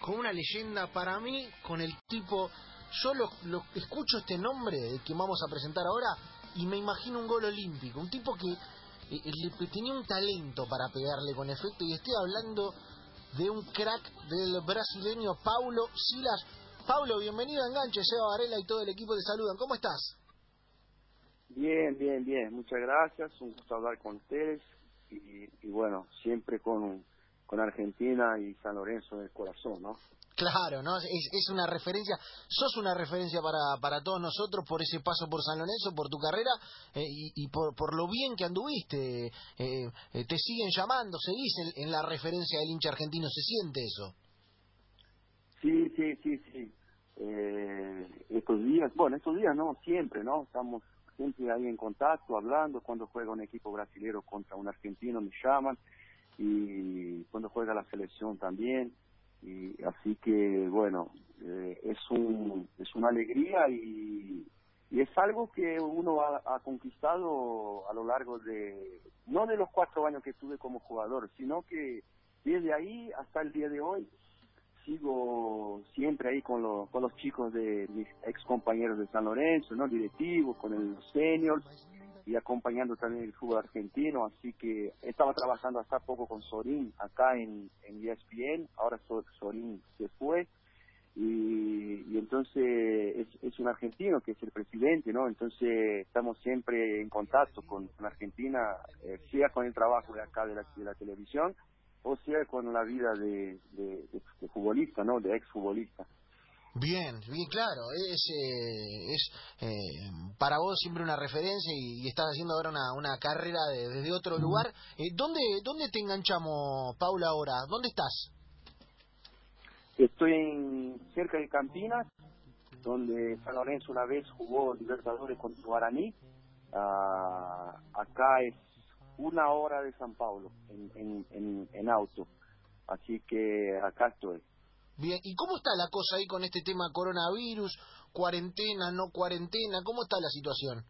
con una leyenda para mí, con el tipo, yo lo, lo escucho este nombre que vamos a presentar ahora y me imagino un gol olímpico, un tipo que eh, le, tenía un talento para pegarle con efecto y estoy hablando de un crack del brasileño Paulo Silas. Paulo, bienvenido a Enganche, Seba Varela y todo el equipo te saludan. ¿Cómo estás? Bien, bien, bien. Muchas gracias. Un gusto hablar con ustedes y, y bueno, siempre con con Argentina y San Lorenzo en el corazón, ¿no? Claro, ¿no? Es, es una referencia, sos una referencia para, para todos nosotros por ese paso por San Lorenzo, por tu carrera eh, y, y por, por lo bien que anduviste. Eh, eh, te siguen llamando, seguís en, en la referencia del hincha argentino, ¿se siente eso? Sí, sí, sí, sí. Eh, estos días, bueno, estos días no, siempre, ¿no? Estamos siempre ahí en contacto, hablando, cuando juega un equipo brasilero contra un argentino me llaman y cuando juega la selección también. Y así que bueno eh, es un es una alegría y, y es algo que uno ha, conquistado a lo largo de no de los cuatro años que estuve como jugador sino que desde ahí hasta el día de hoy sigo siempre ahí con los con los chicos de mis ex compañeros de San Lorenzo no directivos con el senior y acompañando también el fútbol argentino, así que estaba trabajando hasta poco con Sorín acá en, en ESPN, ahora Sorín se fue y, entonces es, un argentino que es el presidente, ¿no? Entonces estamos siempre en contacto con, Argentina, eh, sea con el trabajo de acá de la, de la televisión o sea con la vida de futbolista, ¿no? De ex futbolista. Bien, bien claro, es, eh, es eh, para vos siempre una referencia y, y estás haciendo ahora una, una carrera de, desde otro lugar. Eh, ¿dónde, ¿Dónde te enganchamos, Paula, ahora? ¿Dónde estás? Estoy en, cerca de Campinas, donde San Lorenzo una vez jugó Libertadores contra Guaraní. Uh, acá es una hora de San Paulo en, en, en, en auto, así que acá estoy. Bien, ¿y cómo está la cosa ahí con este tema coronavirus? ¿Cuarentena, no cuarentena? ¿Cómo está la situación?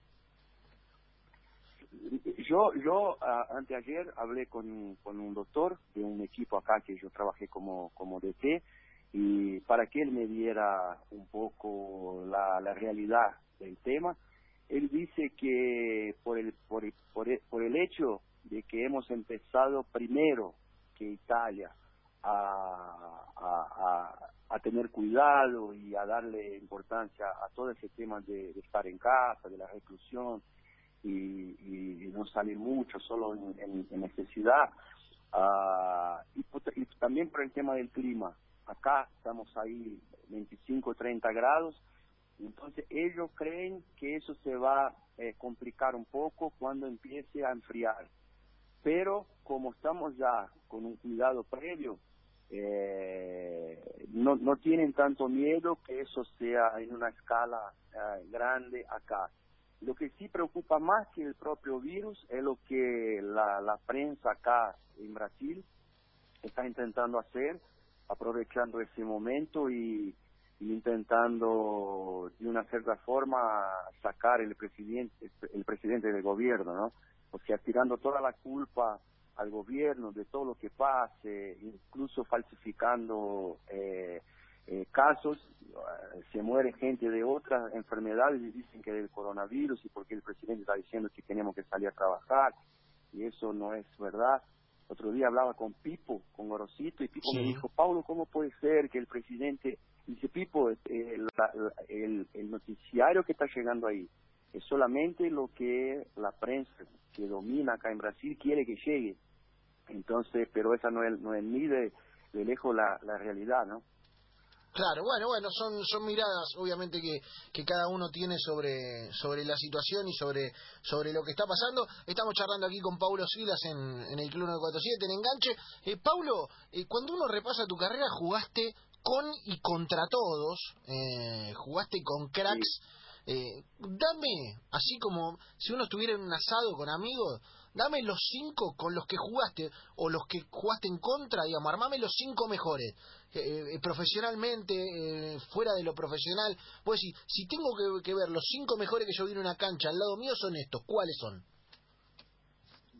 Yo, yo uh, anteayer hablé con, con un doctor de un equipo acá que yo trabajé como, como DT y para que él me diera un poco la, realidad del tema, él dice que por el, por, el, por, el, por el hecho de que hemos empezado primero que Italia a, tener cuidado y a darle importancia a todo ese tema de, estar en casa, de la reclusión y, no salir mucho, solo en, necesidad. Uh, y, y, también por el tema del clima. Acá estamos ahí 25, 30 grados. Entonces ellos creen que eso se va a eh, complicar un poco cuando empiece a enfriar. Pero como estamos ya con un cuidado previo, eh, no, no tienen tanto miedo que eso sea en una escala eh, grande acá. Lo que sí preocupa más que el propio virus es lo que la, la prensa acá en Brasil está intentando hacer, aprovechando ese momento y, intentando de una cierta forma sacar el presidente el presidente del gobierno, ¿no? O sea, tirando toda la culpa al gobierno de todo lo que pase, incluso falsificando eh, eh, casos, se muere gente de otras enfermedades y dicen que del coronavirus y porque el presidente está diciendo que tenemos que salir a trabajar y eso no es verdad. Otro día hablaba con Pipo, con Gorosito, y Pipo sí. me dijo, Paulo, ¿cómo puede ser que el presidente, dice Pipo, eh, la, la, el, el noticiario que está llegando ahí es solamente lo que la prensa que domina acá en Brasil quiere que llegue entonces pero esa no es no es ni de, de lejos la, la realidad no Claro, bueno, bueno, son son miradas obviamente que, que cada uno tiene sobre sobre la situación y sobre sobre lo que está pasando. Estamos charlando aquí con Paulo Silas en, en el Club 947 en Enganche. Eh, Paulo, eh, cuando uno repasa tu carrera jugaste con y contra todos, eh, jugaste con cracks. Sí. Eh, dame, así como si uno estuviera en un asado con amigos, dame los cinco con los que jugaste o los que jugaste en contra, digamos, armame los cinco mejores, eh, eh, profesionalmente, eh, fuera de lo profesional. Pues si, si tengo que, que, ver los cinco mejores que yo vi en una cancha al lado mío son estos, ¿cuáles son?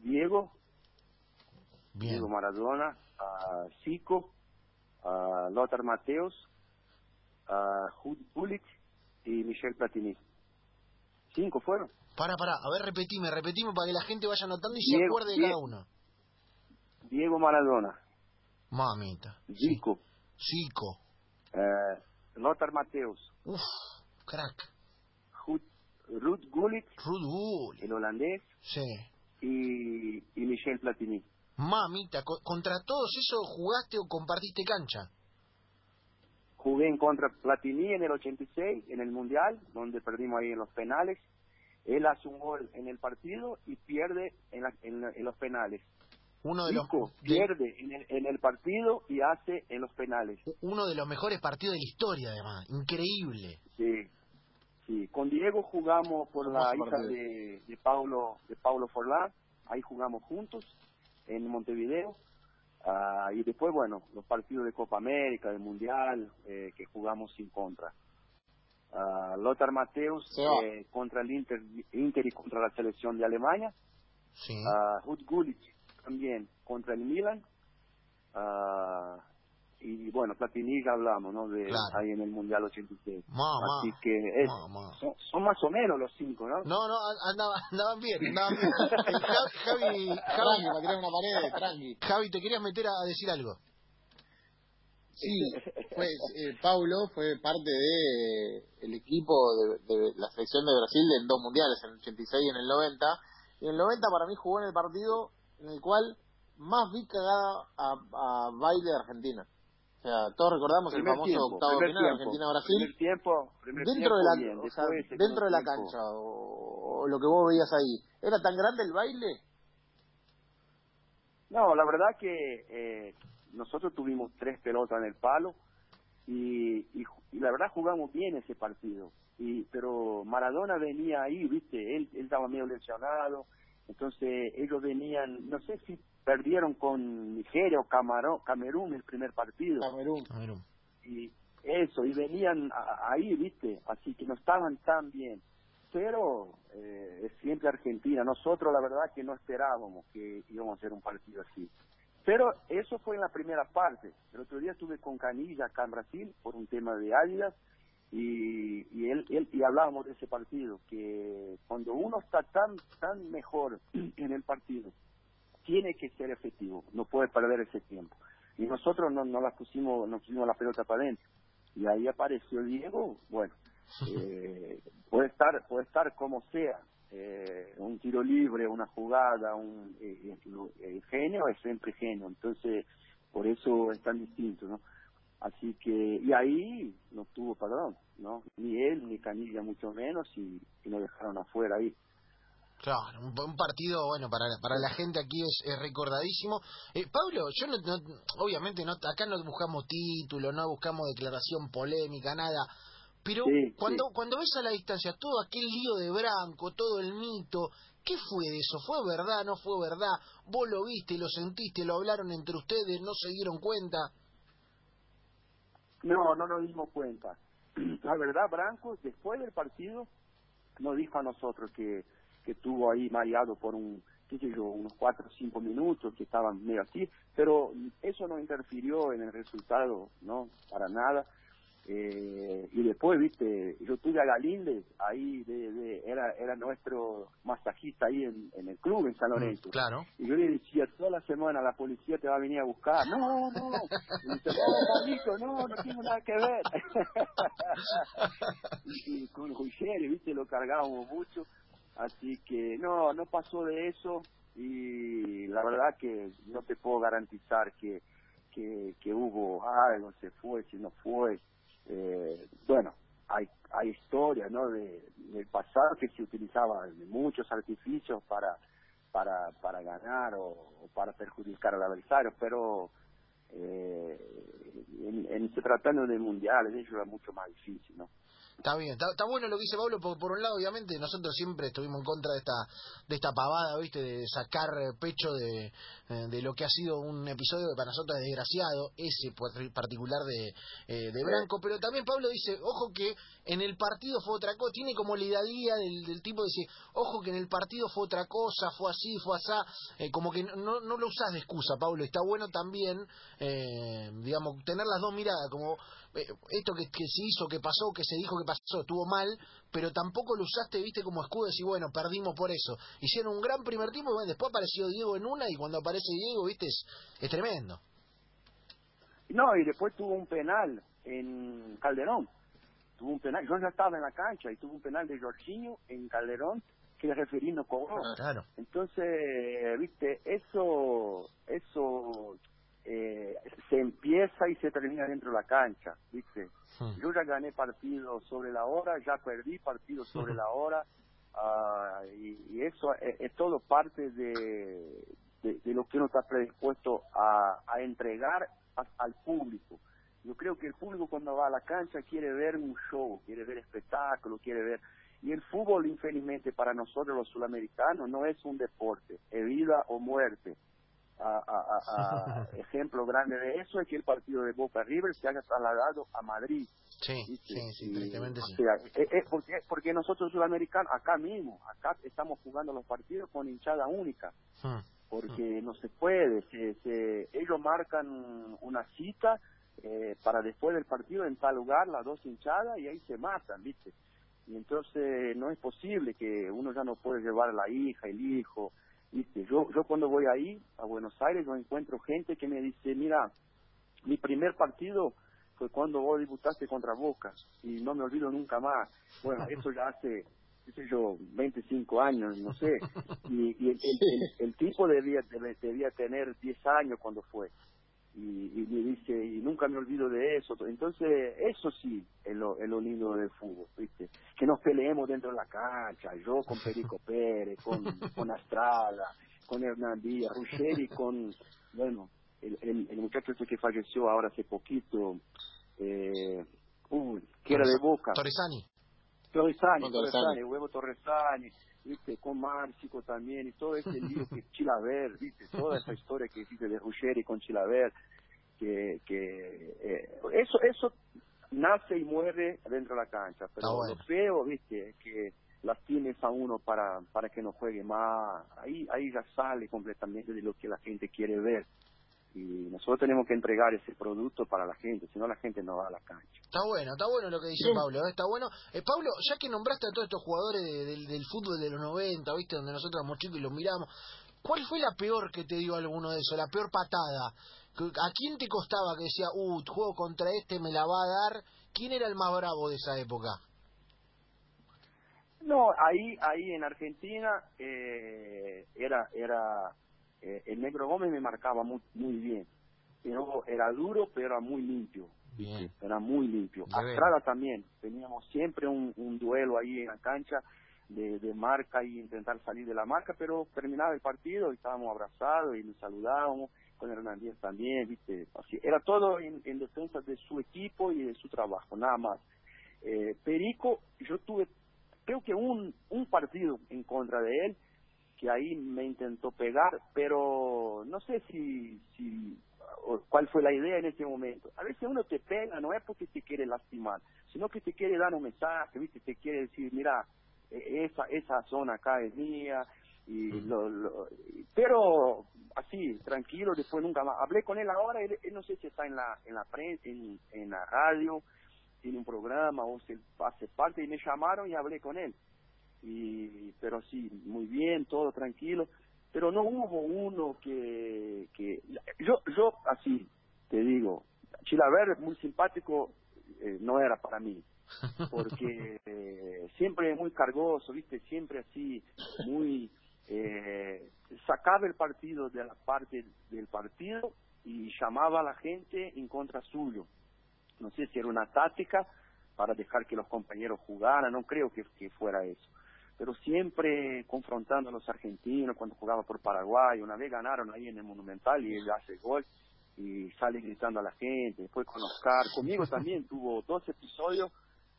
Diego, Bien. Diego Maradona, uh, Zico, uh, Lothar Mateos, uh, Hulit y Michel Platini. Cinco fueron. Para, para, a ver, repetime, repetime para que la gente vaya anotando y se acuerde de cada uno. Diego Maradona. Mamita. Zico. Zico. Eh, Lothar Mateos. Uf, crack. Ruth Gullit. Ruth Gullit. El holandés. Sí. Y, y Michel Platini. Mamita, ¿contra todos esos jugaste o compartiste cancha? Jugué en contra Platini en el 86, en el Mundial, donde perdimos ahí en los penales. Él hace un gol en el partido y pierde en, en, los penales. Uno de los pierde en el, en el, partido y hace en los penales. Uno de los mejores partidos de la historia, además. Increíble. Sí, sí. Con Diego jugamos por la hija de, de Paulo de Paulo Forlán. Ahí jugamos juntos en Montevideo. Uh, y después, bueno, los partidos de Copa América, del Mundial, eh, que jugamos sin contra. Uh, Lothar Mateus eh, contra el Inter, Inter y contra la selección de Alemania. Sí. Uh, Gullit también contra el Milan. Y bueno, Platini ya hablamos, ¿no? De ahí en el Mundial 86. Así que es, Son, más o menos los cinco, ¿no? No, no, andaban, bien, andaban bien. Javi, Javi, Javi, una pared, Javi, te querías meter a decir algo. Sí, fue, eh, Paulo fue parte de el equipo de, de, la selección de Brasil en dos mundiales, en el 86 y en el 90. Y en el 90 para mí jugó en el partido en el cual más vi cagada a, a baile de Argentina. O sea, todos recordamos el famoso octavo final Argentina-Brasil. dentro de la, o sea, dentro de la cancha o, lo que vos veías ahí, ¿era tan grande el baile? No, la verdad que eh, nosotros tuvimos tres pelotas en el palo y, y, la verdad jugamos bien ese partido. y Pero Maradona venía ahí, viste, él, él estaba medio lesionado, entonces ellos venían, no sé si perdieron con Nigeria o Camarón, Camerún el primer partido. Camerún. Y eso, y venían ahí, viste, así que no estaban tan bien. Pero eh, es siempre Argentina. Nosotros la verdad que no esperábamos que íbamos a hacer un partido así. Pero eso fue en la primera parte. El otro día estuve con Canilla acá en Brasil por un tema de Adidas y, y él, él y hablábamos de ese partido que cuando uno está tan tan mejor en el partido tiene que ser efectivo, no puede perder ese tiempo. Y nosotros no, no la pusimos, no pusimos la pelota para adentro. Y ahí apareció Diego, bueno, eh, puede estar, puede estar como sea, eh, un tiro libre, una jugada, un eh, el genio es siempre genio, entonces por eso es tan distinto, ¿no? Así que, y ahí no tuvo perdón, ¿no? Ni él, ni Canilla mucho menos, y, y nos dejaron afuera ahí. Claro, un, partido, bueno, para, para la gente aquí es, recordadísimo. Eh, Pablo, yo no, obviamente no, acá no buscamos título, no buscamos declaración polémica, nada. Pero cuando cuando ves a la distancia todo aquel lío de Branco, todo el mito, ¿qué fue de eso? ¿Fue verdad? ¿No fue verdad? ¿Vos lo viste, lo sentiste, lo hablaron entre ustedes, no se dieron cuenta? No, no nos dimos cuenta. La verdad, Branco, después del partido, nos dijo a nosotros que que estuvo ahí mareado por un, qué sé yo, unos cuatro o cinco minutos, que estaban medio así, pero eso no interfirió en el resultado, ¿no? Para nada. Eh, y después, viste, yo tuve a Galíndez, ahí de, era era nuestro masajista ahí en, en el club, en San mm, Lorenzo. claro. Y yo le decía, toda la semana la policía te va a venir a buscar. No, no. Y dice, no, no, no tengo nada que ver. y, con Ruggeri, viste, lo cargábamos mucho. Así que no, no pasó de eso y la verdad que no te puedo garantizar que, que, que hubo algo, se fue, si no fue. Eh, bueno, hay, hay historias ¿no? de, del pasado que se utilizaban muchos artificios para, para, para ganar o, para perjudicar al adversario, pero eh, en, en se tratando de mundiales, eso era mucho más difícil, ¿no? Está bien, está, bueno lo que dice Pablo, porque por un lado, obviamente, nosotros siempre estuvimos en contra de esta de esta pavada, ¿viste? De sacar pecho de, eh, de lo que ha sido un episodio que para nosotros es desgraciado, ese particular de, eh, de Branco, pero también Pablo dice, ojo que en el partido fue otra cosa, tiene como la idea del, tipo de decir, ojo que en el partido fue otra cosa, fue así, fue así, eh, como que no, no lo usás de excusa, Pablo, está bueno también, digamos, tener las dos miradas mirada, como eh, esto que, que se hizo, que pasó, que se dijo que pasó, estuvo mal, pero tampoco lo usaste, viste, como escudo y bueno, perdimos por eso. Hicieron un gran primer tiempo, y bueno, después apareció Diego en una y cuando aparece Diego, viste, es, es tremendo. No, y después tuvo un penal en Calderón. Tuvo un penal, yo ya estaba en la cancha y tuvo un penal de Jorginho en Calderón que el referí no cobró. Claro. Entonces, viste, eso, eso eh, se empieza y se termina dentro de la cancha, viste. Hmm. Yo ya gané partidos sobre la hora, ya perdí partidos sobre la hora, ah, y, y eso es, es todo parte de, de, de lo que uno está predispuesto a, a entregar a- al público. Yo creo que el público cuando va a la cancha quiere ver un show, quiere ver espectáculo, quiere ver... Y el fútbol, infelizmente, para nosotros los sudamericanos no es un deporte, es vida o muerte. A- a- ejemplo grande de eso es que el partido de Boca River se haya trasladado a Madrid. Sí, sí, sí, o sí. sea, eh, eh, porque, porque nosotros sudamericanos, acá mismo, acá estamos jugando los partidos con hinchada única Hmm. porque no se puede. Se, se- ellos marcan una cita eh, para después del partido en tal lugar, las dos hinchadas, y ahí se matan, ¿viste? Y entonces no es posible que uno ya no puede llevar a la hija, el hijo, ¿viste? Yo, yo cuando voy ahí, a Buenos Aires, yo encuentro gente que me dice, mira, mi primer partido fue cuando vos debutaste contra Boca, y no me olvido nunca más. Bueno, eso ya hace qué sé yo, 25 años, no sé, y, y el, el- el- el tipo debía, debía tener 10 años cuando fue, y, y me dice, y nunca me olvido de eso, entonces eso sí es lo, es lo lindo del fútbol, ¿viste? Que nos peleemos dentro de la cancha, yo con Perico Pérez, con, con Astrada, con Hernán Díaz, Ruggeri con, bueno, el, el, el muchacho este que falleció ahora hace poquito, eh, uy, que era de Boca, Torresani. Torresani, Torresani, huevo Torresani, viste, con Márcico también, y todo ese lío que Chilaver, viste, toda esa historia que existe de Ruggeri con Chilaver, que, que eh, eso, eso nace y muere dentro de la cancha, pero Está bueno. lo feo, viste, que lastimes a uno para, para que no juegue más, ahí, ahí ya sale completamente de lo que la gente quiere ver. Y nosotros tenemos que entregar ese producto para la gente, si no la gente no va a la cancha. Está bueno, está bueno lo que dice Sí. Pablo, ¿eh? está bueno. Eh, Pablo, ya que nombraste a todos estos jugadores de- del- del fútbol de los 90, ¿viste? Donde nosotros éramos chicos y los miramos, ¿cuál fue la peor que te dio alguno de esos? La peor patada. ¿A quién te costaba que decía, uh, juego contra este, me la va a dar? ¿Quién era el más bravo de esa época? No, ahí, ahí en Argentina eh, era, era eh, el negro Gómez me marcaba muy, muy bien, pero era duro, pero era muy limpio, Bien. era muy limpio. Astrada también, teníamos siempre un, un duelo ahí en la cancha de, de marca y intentar salir de la marca, pero terminaba el partido y estábamos abrazados y nos saludábamos con Hernández también, viste, así, era todo en, en defensa de su equipo y de su trabajo, nada más. Eh, Perico, yo tuve creo que un, un partido en contra de él, que ahí me intentó pegar, pero no sé si, si o cuál fue la idea en ese momento. A veces uno te pega, no es porque te quiere lastimar, sino que te quiere dar un mensaje, ¿viste? Te quiere decir, mira, eh, esa, esa zona acá es mía, y lo, lo- pero así, tranquilo, después nunca más. Hablé con él ahora, él, él no sé si está en la, en la prensa, en, en la radio, tiene un programa o se hace parte y me llamaron y hablé con él y pero sí muy bien todo tranquilo. Pero no hubo uno que que yo yo así te digo Chilaver muy simpático eh, no era para mí porque eh, siempre muy cargoso viste siempre así muy eh, sacaba el partido de la parte del partido y llamaba a la gente en contra suyo. No sé si era una táctica para dejar que los compañeros jugaran, no creo que, que fuera eso. Pero siempre confrontando a los argentinos cuando jugaba por Paraguay, una vez ganaron ahí en el Monumental y él hace gol y sale gritando a la gente, después con Oscar, conmigo también tuvo dos episodios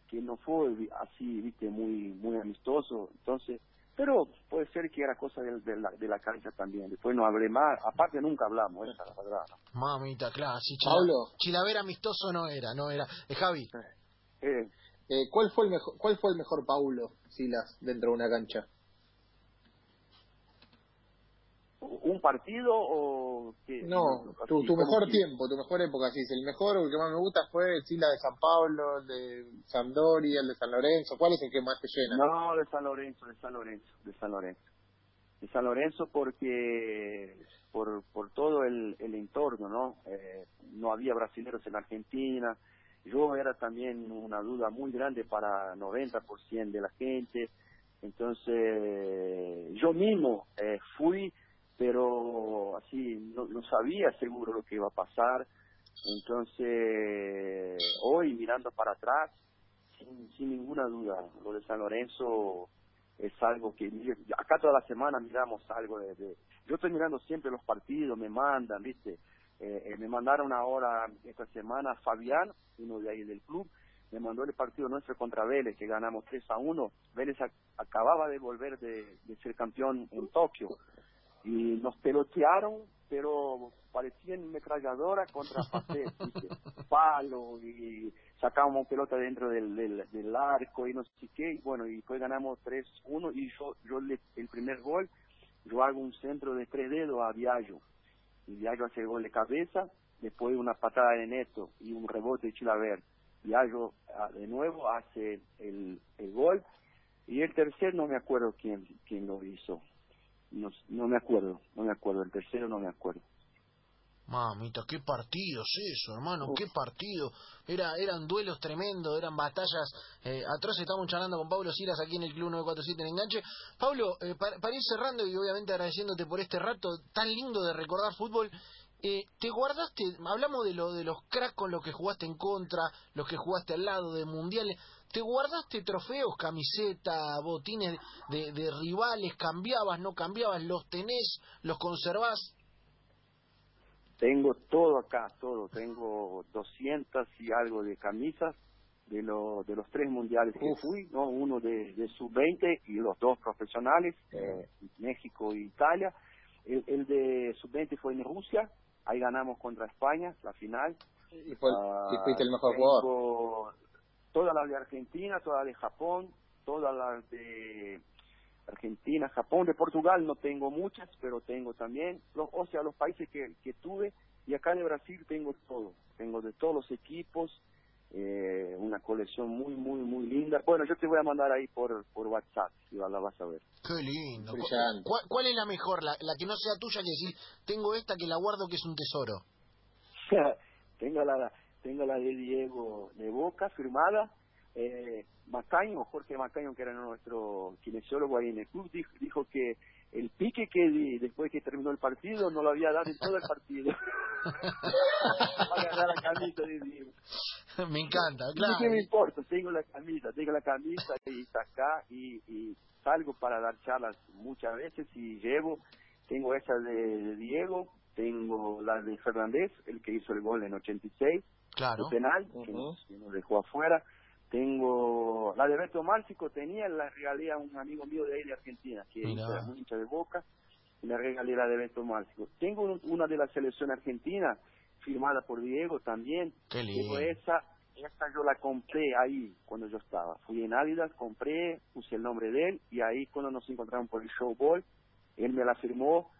que no fue así, viste, muy muy amistoso, entonces, pero puede ser que era cosa de, de la, de la cancha también, después no hablé más, aparte nunca hablamos, esa es la verdad. ¿no? Mamita, claro, sí, Chila- Pablo. Chilaver amistoso no era, no era. Eh, Javi, Eh, Eh, ¿cuál fue el mejor cuál fue el mejor Paulo Silas dentro de una cancha? un partido o qué? No, tu, tu mejor tiempo, tu mejor época, sí. El mejor, el que más me gusta fue sí, la de San Pablo, el de Sampdoria, el de San Lorenzo. ¿Cuál es el que más te llena? No, de San Lorenzo, de San Lorenzo, de San Lorenzo. De San Lorenzo porque por, por todo el, el entorno, ¿no? Eh, no había brasileños en Argentina. Yo era también una duda muy grande para 90% de la gente. Entonces, yo mismo eh, fui, pero así no, no sabía seguro lo que iba a pasar. Entonces, hoy mirando para atrás, sin, sin ninguna duda, lo de San Lorenzo es algo que acá toda la semana miramos algo de, yo estoy mirando siempre los partidos me mandan viste eh, eh, me mandaron ahora esta semana Fabián uno de ahí del club me mandó el partido nuestro contra Vélez que ganamos 3 a 1 Vélez acababa de volver de, de ser campeón en Tokio. Y nos pelotearon pero parecían metralladora contra Pacet, palo y sacábamos pelota dentro del, del, arco y no sé qué, y bueno, y después ganamos 3-1 y yo, yo el primer gol, yo hago un centro de tres dedos a Viallo, Viallo hace el gol de cabeza, después una patada de neto y un rebote de Chilaver, Viallo ah, de nuevo hace el, el gol, y el tercer no me acuerdo quién, quién lo hizo, no, no me acuerdo, no me acuerdo, el tercero no me acuerdo. Mamita, qué partidos eso, hermano, qué partido. Era, eran duelos tremendos, eran batallas eh, atroces. Estamos charlando con Pablo Silas aquí en el Club 947 en Enganche. Pablo, eh, para, ir cerrando y obviamente agradeciéndote por este rato tan lindo de recordar fútbol, eh, ¿te guardaste, hablamos de, lo, de los cracks con los que jugaste en contra, los que jugaste al lado de mundiales, ¿te guardaste trofeos, camiseta, botines de, de rivales, cambiabas, no cambiabas, los tenés, los conservás? Tengo todo acá, todo. Tengo 200 y algo de camisas de, lo, de los tres mundiales que fui, ¿no? Uno de, de sub-20 y los dos profesionales, eh, México e Italia. El, el de sub-20 fue en Rusia, ahí ganamos contra España, la final. ¿Y, fue, fuiste el mejor jugador? Todas las de Argentina, todas las de Japón, todas las de Argentina, Japón, de Portugal no tengo muchas, pero tengo también, los, o sea, los países que, que tuve, y acá de Brasil tengo todo, tengo de todos los equipos, eh, una colección muy, muy, muy linda. Bueno, yo te voy a mandar ahí por, por WhatsApp, si la vas a ver. Qué lindo. ¿Cuál, es la mejor? La, la que no sea tuya, que decir, tengo esta que la guardo que es un tesoro. tengo la tengo la de Diego de Boca firmada eh, Macaño, Jorge Macaño, que era nuestro kinesiólogo ahí en el club, dijo, que el pique que di después que terminó el partido no lo había dado en todo el partido. Para ganar la camisa de. Me encanta, claro. ¿Qué me importa? Tengo la camisa, tengo la camisa y está acá y, y salgo para dar charlas muchas veces y llevo, tengo esa de, Diego, tengo la de Fernández, el que hizo el gol en 86, claro. el penal, que, nos, que nos dejó afuera tengo la de Beto Márcico, tenía en la realidad un amigo mío de ahí de Argentina, que muy hincha de boca, y la regalé la de Beto Márcico. Tengo una de la selección argentina, firmada por Diego también. Qué lindo. esa, esa yo la compré ahí cuando yo estaba. Fui en Adidas, compré, puse el nombre de él, y ahí cuando nos encontramos por el showball, él me la firmó,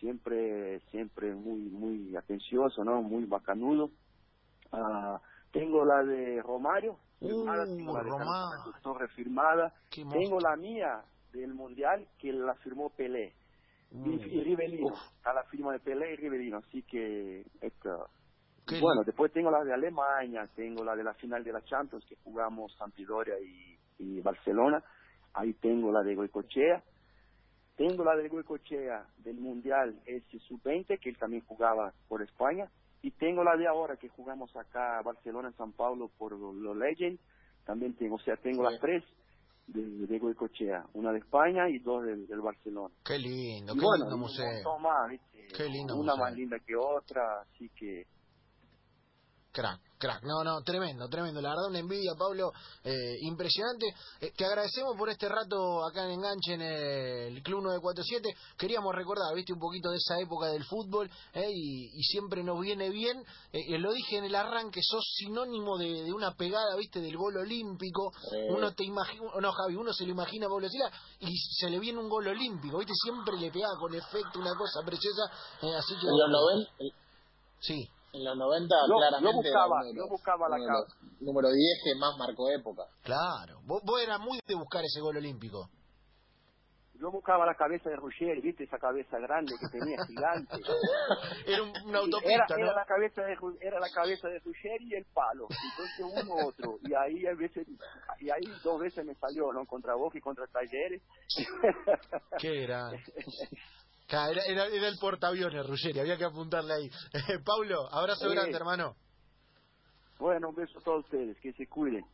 siempre, siempre muy, muy atencioso, ¿no? Muy bacanudo. Ah, tengo la de Romario, firmada, tengo la de Torre firmada, tengo la mía del Mundial que la firmó Pelé. Y, Rivelino, a la firma de Pelé y Rivelino, así que bueno, después tengo la de Alemania, tengo la de la final de la Champions que jugamos Sampdoria y, y Barcelona, ahí tengo la de Goicochea, tengo la de Goicochea del Mundial ese sub-20 que él también jugaba por España, y tengo la de ahora que jugamos acá Barcelona, en San Paulo por los Legends. También tengo, o sea, tengo las tres de, de Goicochea, una de España y dos del, Barcelona. Qué lindo, qué lindo museo. Más, Qué lindo una más linda que otra, así que... Crack, Crack, no, no, tremendo, tremendo. La verdad, una envidia, Pablo, eh, impresionante. Eh, te agradecemos por este rato acá en Enganche en el Club 947. Queríamos recordar, viste, un poquito de esa época del fútbol eh, y, siempre nos viene bien. lo dije en el arranque, sos sinónimo de, una pegada, viste, del gol olímpico. Uno te imagina, no, Javi, uno se lo imagina a Pablo Sila y se le viene un gol olímpico, viste, siempre le pegaba con efecto, una cosa preciosa. así que. Sí. En los 90 claramente buscaba, yo buscaba la casa. Número 10 que más marcó época. Claro, vos, eras muy de buscar ese gol olímpico. Yo buscaba la cabeza de Ruggeri, ¿viste? Esa cabeza grande que tenía, gigante. era un, autopista, era, la cabeza de, era la cabeza de Ruggeri y el palo. Entonces uno otro. Y ahí a veces, y ahí dos veces me salió, ¿no? Contra vos y contra Talleres. Qué grande. Era, era, el portaaviones, Ruggeri, había que apuntarle ahí. Paulo, abrazo grande, hermano. Bueno, un beso a todos ustedes, que se cuiden.